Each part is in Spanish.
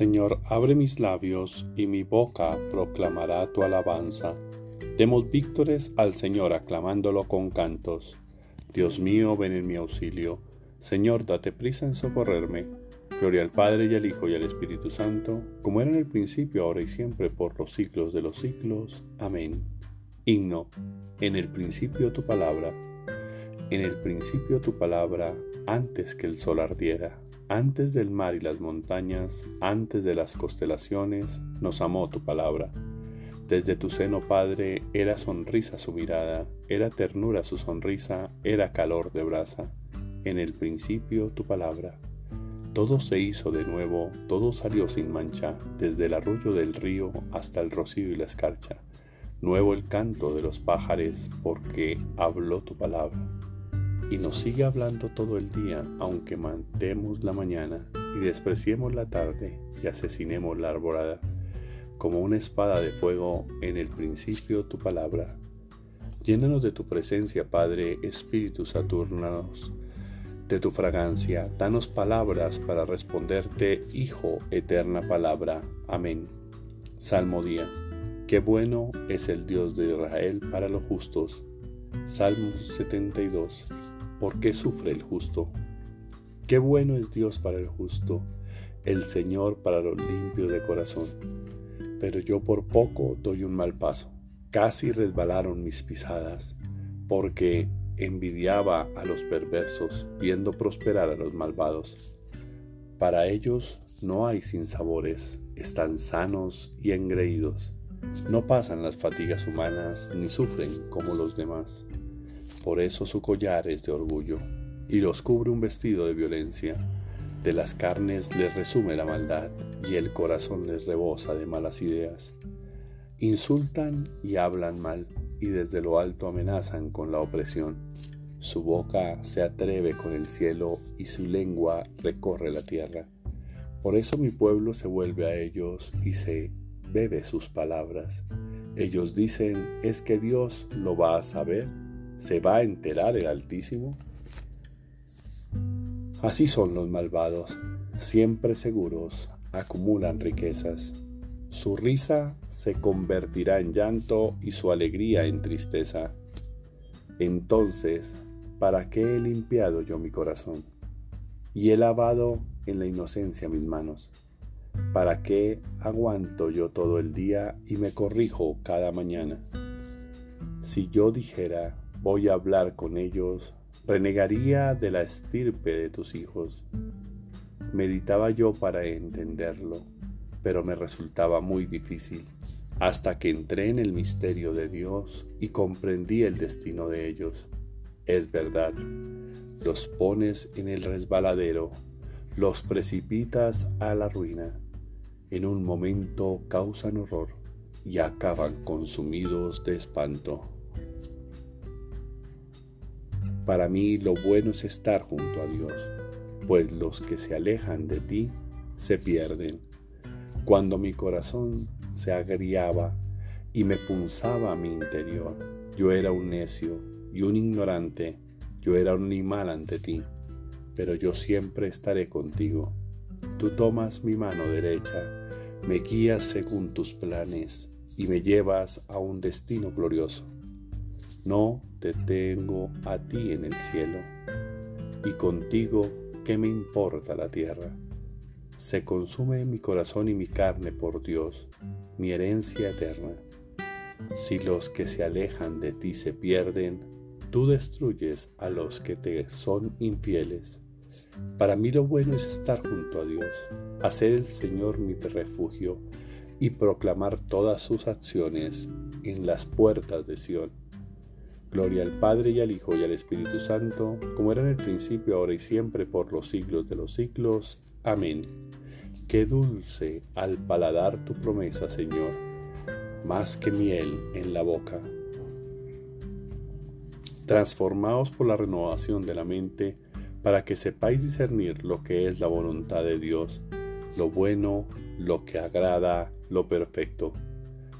Señor, abre mis labios y mi boca proclamará tu alabanza. Demos víctores al Señor aclamándolo con cantos. Dios mío, ven en mi auxilio. Señor, date prisa en socorrerme. Gloria al Padre y al Hijo y al Espíritu Santo, como era en el principio, ahora y siempre, por los siglos de los siglos. Amén. Himno. En el principio tu palabra. En el principio tu palabra, antes que el sol ardiera antes del mar y las montañas, antes de las constelaciones, nos amó tu palabra. Desde tu seno, Padre, era sonrisa su mirada, era ternura su sonrisa, era calor de brasa. En el principio tu palabra. Todo se hizo de nuevo, todo salió sin mancha, desde el arrullo del río hasta el rocío y la escarcha. Nuevo el canto de los pájaros, porque habló tu palabra y nos sigue hablando todo el día, aunque mantemos la mañana y despreciemos la tarde y asesinemos la arborada, como una espada de fuego en el principio tu palabra. Llénanos de tu presencia, Padre, Espíritu Saturnanos, de tu fragancia, danos palabras para responderte, Hijo, eterna palabra. Amén. Salmo día. Qué bueno es el Dios de Israel para los justos. Salmo 72. ¿Por qué sufre el justo? Qué bueno es Dios para el justo, el Señor para los limpios de corazón. Pero yo por poco doy un mal paso. Casi resbalaron mis pisadas, porque envidiaba a los perversos, viendo prosperar a los malvados. Para ellos no hay sinsabores, están sanos y engreídos. No pasan las fatigas humanas ni sufren como los demás. Por eso su collar es de orgullo y los cubre un vestido de violencia. De las carnes les resume la maldad y el corazón les rebosa de malas ideas. Insultan y hablan mal y desde lo alto amenazan con la opresión. Su boca se atreve con el cielo y su lengua recorre la tierra. Por eso mi pueblo se vuelve a ellos y se bebe sus palabras. Ellos dicen, ¿es que Dios lo va a saber? ¿Se va a enterar el Altísimo? Así son los malvados, siempre seguros, acumulan riquezas. Su risa se convertirá en llanto y su alegría en tristeza. Entonces, ¿para qué he limpiado yo mi corazón? Y he lavado en la inocencia mis manos. ¿Para qué aguanto yo todo el día y me corrijo cada mañana? Si yo dijera, voy a hablar con ellos, renegaría de la estirpe de tus hijos. Meditaba yo para entenderlo, pero me resultaba muy difícil, hasta que entré en el misterio de Dios y comprendí el destino de ellos. Es verdad, los pones en el resbaladero, los precipitas a la ruina. En un momento causan horror y acaban consumidos de espanto. Para mí lo bueno es estar junto a Dios, pues los que se alejan de ti se pierden. Cuando mi corazón se agriaba y me punzaba a mi interior, yo era un necio y un ignorante, yo era un animal ante ti, pero yo siempre estaré contigo. Tú tomas mi mano derecha, me guías según tus planes y me llevas a un destino glorioso. No te tengo a ti en el cielo, y contigo, ¿qué me importa la tierra? Se consume mi corazón y mi carne por Dios, mi herencia eterna. Si los que se alejan de ti se pierden, tú destruyes a los que te son infieles. Para mí lo bueno es estar junto a Dios, hacer el Señor mi refugio y proclamar todas sus acciones en las puertas de Sión. Gloria al Padre y al Hijo y al Espíritu Santo, como era en el principio, ahora y siempre, por los siglos de los siglos. Amén. Qué dulce al paladar tu promesa, Señor, más que miel en la boca. Transformaos por la renovación de la mente, para que sepáis discernir lo que es la voluntad de Dios, lo bueno, lo que agrada, lo perfecto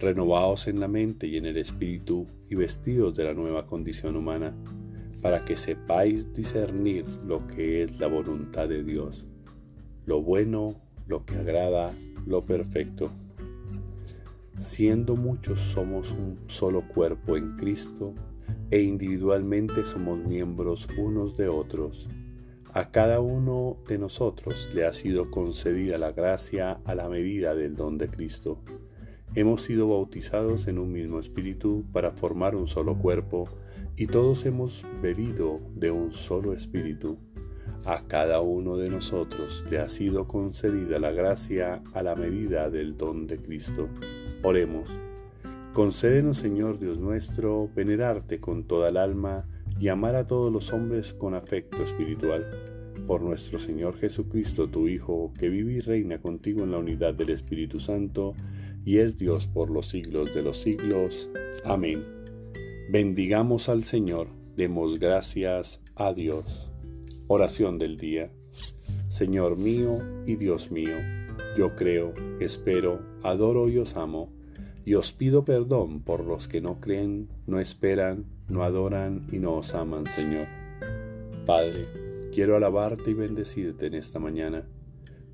renovaos en la mente y en el espíritu y vestidos de la nueva condición humana, para que sepáis discernir lo que es la voluntad de Dios, lo bueno, lo que agrada, lo perfecto. Siendo muchos somos un solo cuerpo en Cristo e individualmente somos miembros unos de otros. A cada uno de nosotros le ha sido concedida la gracia a la medida del don de Cristo. Hemos sido bautizados en un mismo espíritu para formar un solo cuerpo y todos hemos bebido de un solo espíritu. A cada uno de nosotros le ha sido concedida la gracia a la medida del don de Cristo. Oremos. Concédenos, Señor Dios nuestro, venerarte con toda el alma y amar a todos los hombres con afecto espiritual. Por nuestro Señor Jesucristo, tu Hijo, que vive y reina contigo en la unidad del Espíritu Santo, y es Dios por los siglos de los siglos. Amén. Bendigamos al Señor, demos gracias a Dios. Oración del día. Señor mío y Dios mío, yo creo, espero, adoro y os amo, y os pido perdón por los que no creen, no esperan, no adoran y no os aman, Señor. Padre, quiero alabarte y bendecirte en esta mañana,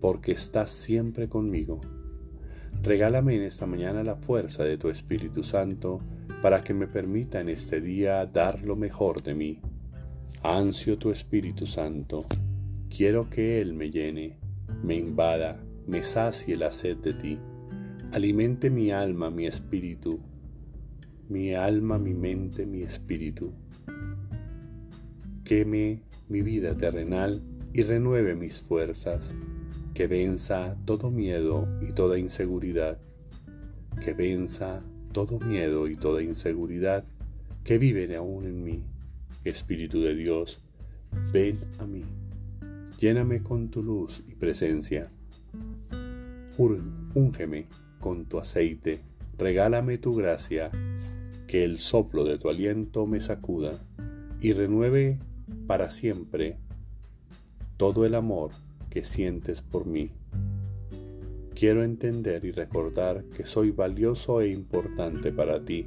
porque estás siempre conmigo. Regálame en esta mañana la fuerza de tu Espíritu Santo para que me permita en este día dar lo mejor de mí. Ansio tu Espíritu Santo, quiero que Él me llene, me invada, me sacie la sed de ti, alimente mi alma, mi espíritu, mi alma, mi mente, mi espíritu. Queme mi vida terrenal y renueve mis fuerzas, que venza todo miedo y toda inseguridad, que venza todo miedo y toda inseguridad que viven aún en mí. Espíritu de Dios, ven a mí, lléname con tu luz y presencia. Úngeme con tu aceite, regálame tu gracia, que el soplo de tu aliento me sacuda y renueve para siempre todo el amor que sientes por mí. Quiero entender y recordar que soy valioso e importante para ti,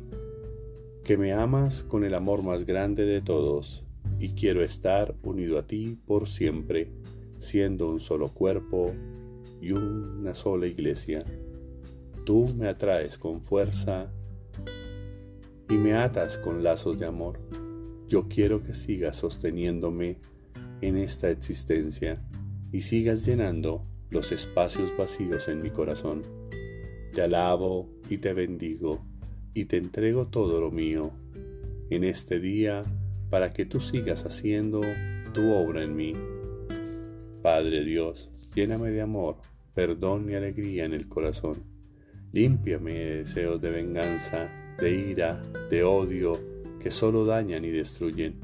que me amas con el amor más grande de todos y quiero estar unido a ti por siempre, siendo un solo cuerpo y una sola iglesia. Tú me atraes con fuerza y me atas con lazos de amor. Yo quiero que sigas sosteniéndome en esta existencia y sigas llenando los espacios vacíos en mi corazón. Te alabo y te bendigo y te entrego todo lo mío en este día para que tú sigas haciendo tu obra en mí. Padre Dios, lléname de amor perdón y alegría en el corazón. Límpiame de deseos de venganza, de ira, de odio, que solo dañan y destruyen.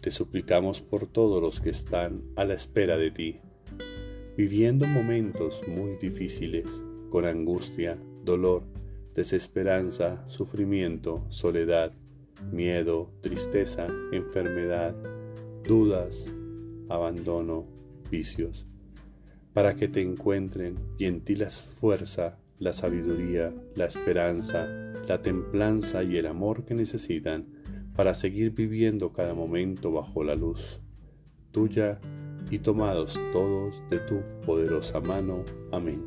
Te suplicamos por todos los que están a la espera de ti, viviendo momentos muy difíciles, con angustia, dolor, desesperanza, sufrimiento, soledad, miedo, tristeza, enfermedad, dudas, abandono, vicios para que te encuentren y en ti la fuerza, la sabiduría, la esperanza, la templanza y el amor que necesitan para seguir viviendo cada momento bajo la luz tuya y tomados todos de tu poderosa mano. Amén.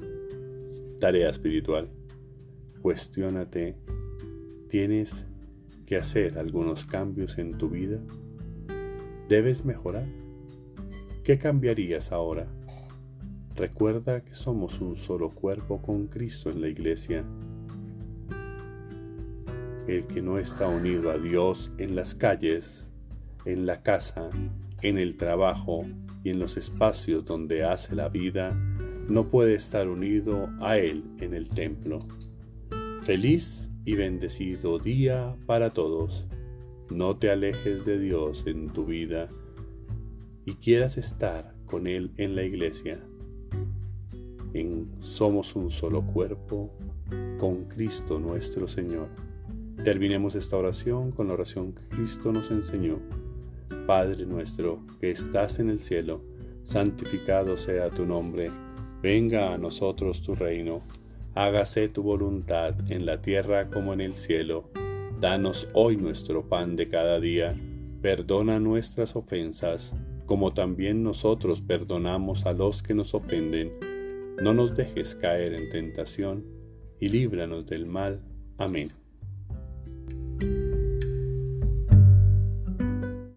Tarea espiritual. Cuestiónate, ¿tienes que hacer algunos cambios en tu vida? ¿Debes mejorar? ¿Qué cambiarías ahora? Recuerda que somos un solo cuerpo con Cristo en la iglesia. El que no está unido a Dios en las calles, en la casa, en el trabajo y en los espacios donde hace la vida, no puede estar unido a Él en el templo. Feliz y bendecido día para todos. No te alejes de Dios en tu vida y quieras estar con Él en la iglesia en Somos un solo cuerpo con Cristo nuestro Señor. Terminemos esta oración con la oración que Cristo nos enseñó. Padre nuestro que estás en el cielo, santificado sea tu nombre, venga a nosotros tu reino, hágase tu voluntad en la tierra como en el cielo. Danos hoy nuestro pan de cada día, perdona nuestras ofensas, como también nosotros perdonamos a los que nos ofenden no nos dejes caer en tentación, y líbranos del mal. Amén.